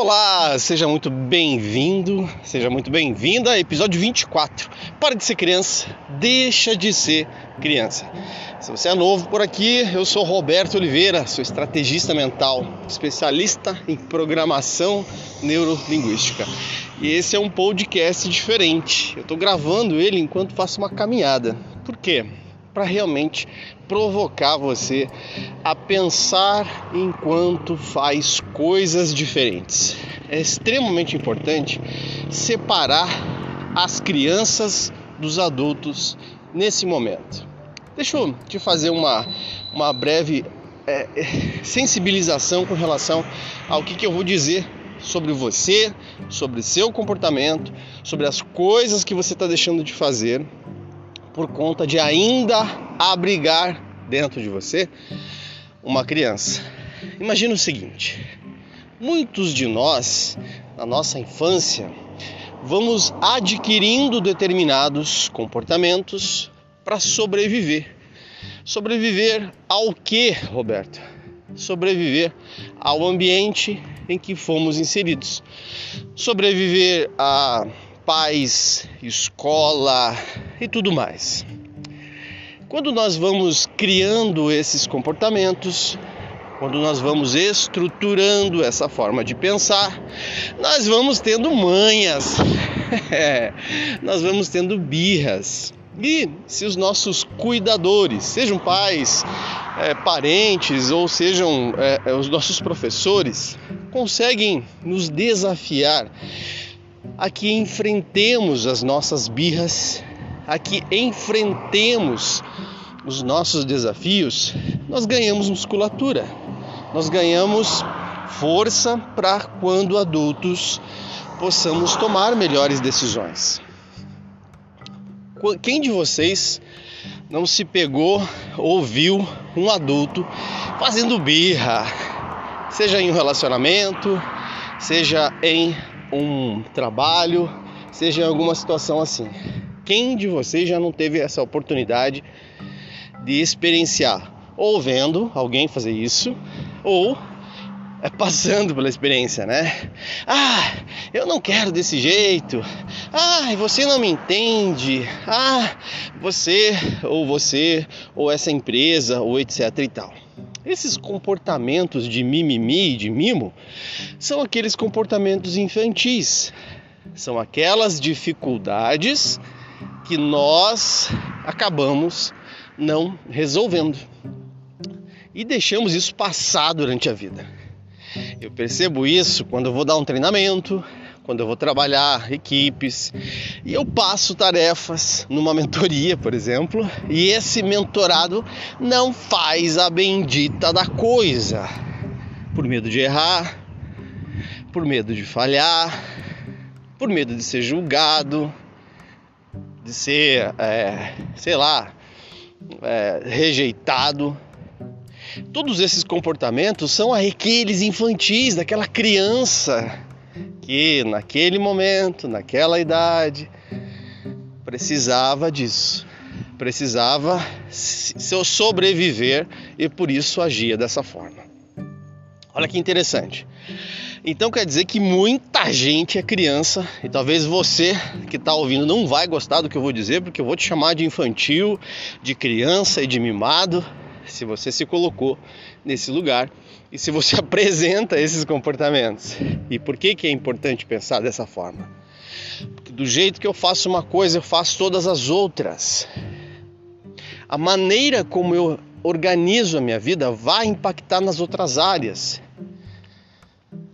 Olá, seja muito bem-vindo, seja muito bem-vinda. Episódio 24. Para de ser criança, deixa de ser criança. Se você é novo por aqui, eu sou Roberto Oliveira, sou estrategista mental, especialista em programação neurolinguística. E esse é um podcast diferente. Eu estou gravando ele enquanto faço uma caminhada. Por quê? Para realmente provocar você a pensar enquanto faz coisas diferentes. É extremamente importante separar as crianças dos adultos nesse momento. Deixa eu te fazer uma, uma breve é, sensibilização com relação ao que, que eu vou dizer sobre você, sobre seu comportamento, sobre as coisas que você está deixando de fazer por conta de ainda abrigar dentro de você uma criança. Imagina o seguinte: muitos de nós, na nossa infância, vamos adquirindo determinados comportamentos para sobreviver. Sobreviver ao que, Roberto? Sobreviver ao ambiente em que fomos inseridos. Sobreviver a pais, escola e tudo mais. Quando nós vamos criando esses comportamentos, quando nós vamos estruturando essa forma de pensar, nós vamos tendo manhas, é, nós vamos tendo birras. E se os nossos cuidadores, sejam pais, é, parentes ou sejam é, os nossos professores, conseguem nos desafiar a que enfrentemos as nossas birras, a que enfrentemos os nossos desafios, nós ganhamos musculatura, nós ganhamos força para quando adultos possamos tomar melhores decisões. Quem de vocês não se pegou ou viu um adulto fazendo birra, seja em um relacionamento, seja em um trabalho, seja em alguma situação assim. Quem de vocês já não teve essa oportunidade de experienciar ou vendo alguém fazer isso ou é passando pela experiência, né? Ah, eu não quero desse jeito. Ah, você não me entende. Ah, você ou você ou essa empresa ou etc e tal. Esses comportamentos de mimimi, de mimo, são aqueles comportamentos infantis. São aquelas dificuldades que nós acabamos não resolvendo. E deixamos isso passar durante a vida. Eu percebo isso quando eu vou dar um treinamento, quando eu vou trabalhar equipes e eu passo tarefas numa mentoria, por exemplo, e esse mentorado não faz a bendita da coisa por medo de errar, por medo de falhar, por medo de ser julgado, de ser, é, sei lá, é, rejeitado. Todos esses comportamentos são aqueles infantis daquela criança que naquele momento, naquela idade, precisava disso, precisava sobreviver e por isso agia dessa forma. Olha que interessante. Então quer dizer que muita gente é criança e talvez você que está ouvindo não vai gostar do que eu vou dizer, porque eu vou te chamar de infantil, de criança e de mimado, se você se colocou nesse lugar e se você apresenta esses comportamentos. E por que, que é importante pensar dessa forma? Porque do jeito que eu faço uma coisa, eu faço todas as outras. A maneira como eu organizo a minha vida vai impactar nas outras áreas.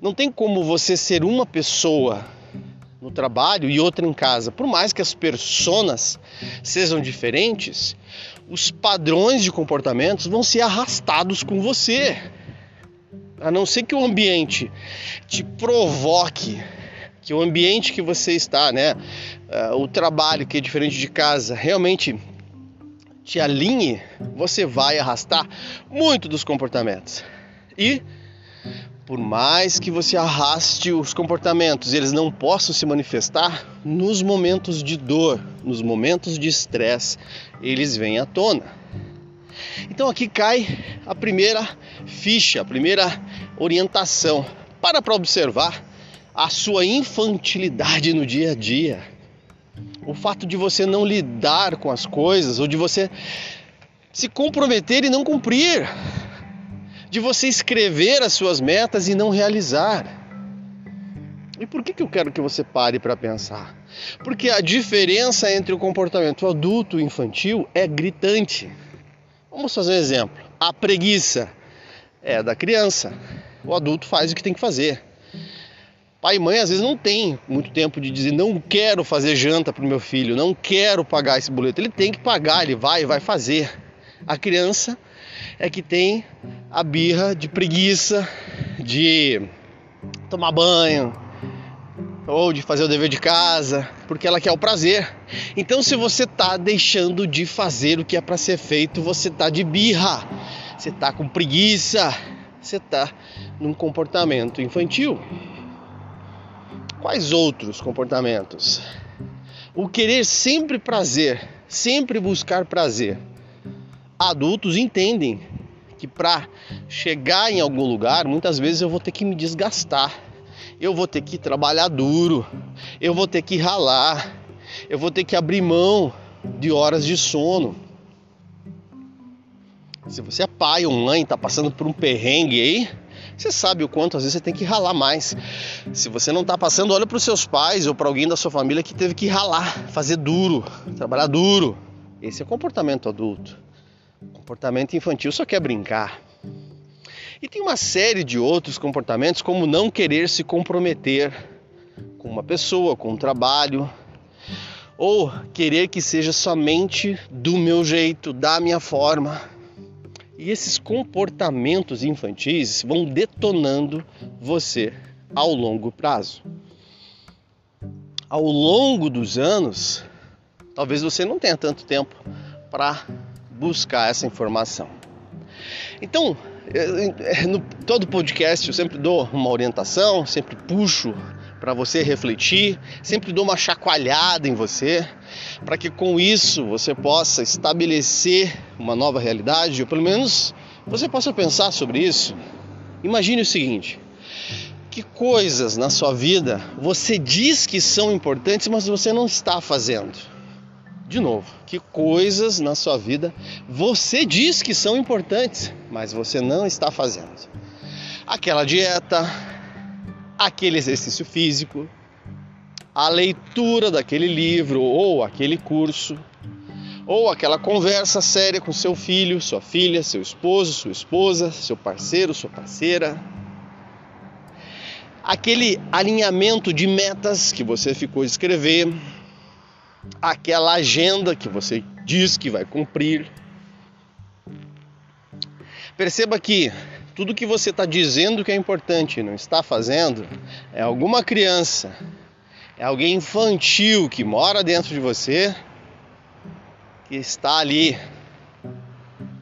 Não tem como você ser uma pessoa no trabalho e outra em casa. Por mais que as personas sejam diferentes, os padrões de comportamentos vão ser arrastados com você. A não ser que o ambiente te provoque, que o ambiente que você está, né, uh, o trabalho que é diferente de casa, realmente te alinhe, você vai arrastar muito dos comportamentos. E por mais que você arraste os comportamentos, eles não possam se manifestar nos momentos de dor, nos momentos de estresse, eles vêm à tona. Então aqui cai a primeira ficha, a primeira orientação. Para para observar a sua infantilidade no dia a dia, o fato de você não lidar com as coisas ou de você se comprometer e não cumprir, de você escrever as suas metas e não realizar. E por que, que eu quero que você pare para pensar? Porque a diferença entre o comportamento adulto e infantil é gritante. Vamos fazer um exemplo. A preguiça é da criança. O adulto faz o que tem que fazer. Pai e mãe às vezes não tem muito tempo de dizer não quero fazer janta para o meu filho, não quero pagar esse boleto. Ele tem que pagar, ele vai vai fazer. A criança é que tem a birra de preguiça, de tomar banho, ou de fazer o dever de casa, porque ela quer o prazer. Então, se você está deixando de fazer o que é para ser feito, você está de birra, você está com preguiça, você está num comportamento infantil. Quais outros comportamentos? O querer sempre prazer, sempre buscar prazer. Adultos entendem que para chegar em algum lugar, muitas vezes eu vou ter que me desgastar eu vou ter que trabalhar duro, eu vou ter que ralar, eu vou ter que abrir mão de horas de sono. Se você é pai ou mãe, está passando por um perrengue aí, você sabe o quanto às vezes você tem que ralar mais. Se você não está passando, olha para os seus pais ou para alguém da sua família que teve que ralar, fazer duro, trabalhar duro. Esse é comportamento adulto. Comportamento infantil só quer brincar. E tem uma série de outros comportamentos, como não querer se comprometer com uma pessoa, com um trabalho, ou querer que seja somente do meu jeito, da minha forma. E esses comportamentos infantis vão detonando você ao longo prazo. Ao longo dos anos, talvez você não tenha tanto tempo para buscar essa informação. Então, é, no todo podcast eu sempre dou uma orientação, sempre puxo para você refletir, sempre dou uma chacoalhada em você, para que com isso você possa estabelecer uma nova realidade, ou pelo menos você possa pensar sobre isso. Imagine o seguinte: que coisas na sua vida você diz que são importantes, mas você não está fazendo? De novo, que coisas na sua vida você diz que são importantes, mas você não está fazendo. Aquela dieta, aquele exercício físico, a leitura daquele livro ou aquele curso, ou aquela conversa séria com seu filho, sua filha, seu esposo, sua esposa, seu parceiro, sua parceira. Aquele alinhamento de metas que você ficou de escrever, aquela agenda que você diz que vai cumprir. Perceba que tudo que você está dizendo que é importante e não está fazendo é alguma criança, é alguém infantil que mora dentro de você, que está ali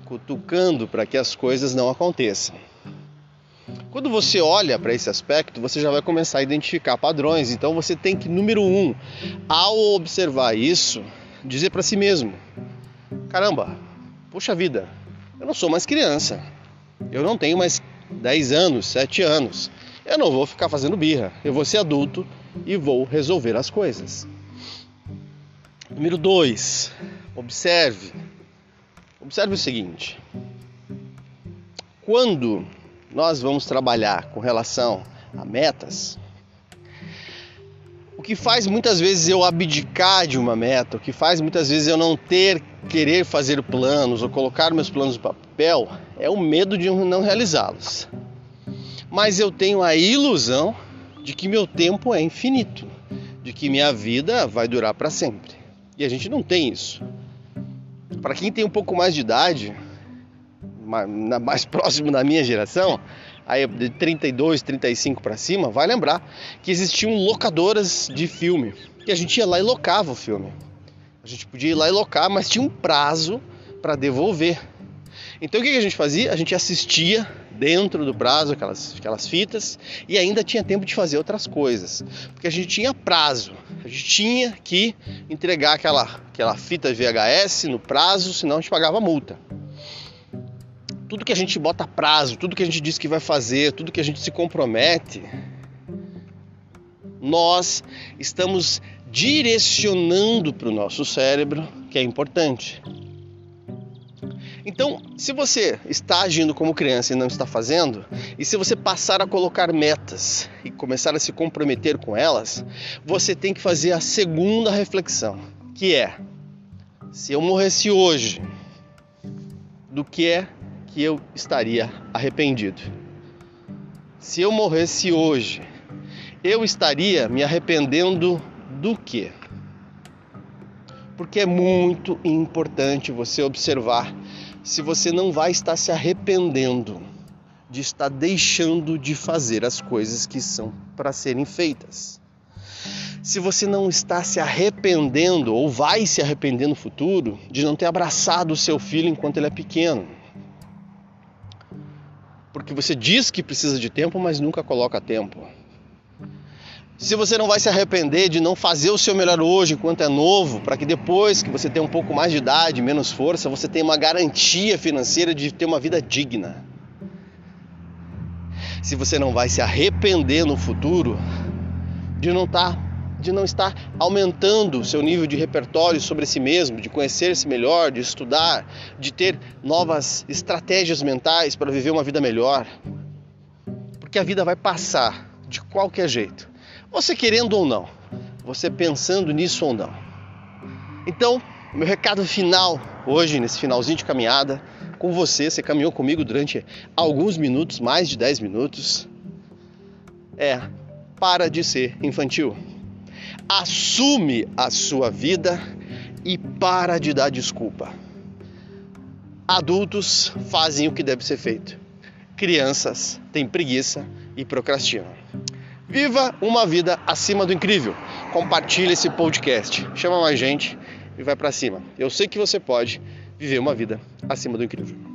cutucando para que as coisas não aconteçam. Quando você olha para esse aspecto, você já vai começar a identificar padrões. Então você tem que, número um, ao observar isso, dizer para si mesmo: caramba, puxa vida, eu não sou mais criança, eu não tenho mais 10 anos, 7 anos, eu não vou ficar fazendo birra, eu vou ser adulto e vou resolver as coisas. Número 2, observe. Observe o seguinte: quando nós vamos trabalhar com relação a metas, o que faz muitas vezes eu abdicar de uma meta, o que faz muitas vezes eu não ter querer fazer planos ou colocar meus planos no papel é o medo de não realizá-los. Mas eu tenho a ilusão de que meu tempo é infinito, de que minha vida vai durar para sempre. E a gente não tem isso. Para quem tem um pouco mais de idade, mais próximo da minha geração, aí de 32, 35 para cima, vai lembrar que existiam locadoras de filme, que a gente ia lá e locava o filme. A gente podia ir lá e locar, mas tinha um prazo para devolver. Então o que a gente fazia? A gente assistia dentro do prazo aquelas, aquelas fitas e ainda tinha tempo de fazer outras coisas, porque a gente tinha prazo, a gente tinha que entregar aquela, aquela fita VHS no prazo, senão a gente pagava multa tudo que a gente bota prazo, tudo que a gente diz que vai fazer, tudo que a gente se compromete, nós estamos direcionando para o nosso cérebro, que é importante. Então, se você está agindo como criança e não está fazendo, e se você passar a colocar metas e começar a se comprometer com elas, você tem que fazer a segunda reflexão, que é: se eu morresse hoje, do que é que eu estaria arrependido? Se eu morresse hoje, eu estaria me arrependendo do quê? Porque é muito importante você observar se você não vai estar se arrependendo de estar deixando de fazer as coisas que são para serem feitas. Se você não está se arrependendo ou vai se arrepender no futuro de não ter abraçado o seu filho enquanto ele é pequeno. Porque você diz que precisa de tempo, mas nunca coloca tempo se você não vai se arrepender de não fazer o seu melhor hoje enquanto é novo, para que depois que você tem um pouco mais de idade, menos força, você tenha uma garantia financeira de ter uma vida digna. Se você não vai se arrepender no futuro de não estar tá, de não estar aumentando o seu nível de repertório sobre si mesmo, de conhecer-se melhor, de estudar, de ter novas estratégias mentais para viver uma vida melhor. Porque a vida vai passar de qualquer jeito você querendo ou não, você pensando nisso ou não. Então, meu recado final hoje, nesse finalzinho de caminhada, com você, você caminhou comigo durante alguns minutos, mais de 10 minutos, é para de ser infantil. Assume a sua vida e para de dar desculpa. Adultos fazem o que deve ser feito. Crianças têm preguiça e procrastinam. Viva uma vida acima do incrível. Compartilhe esse podcast. Chama mais gente e vai para cima. Eu sei que você pode viver uma vida acima do incrível.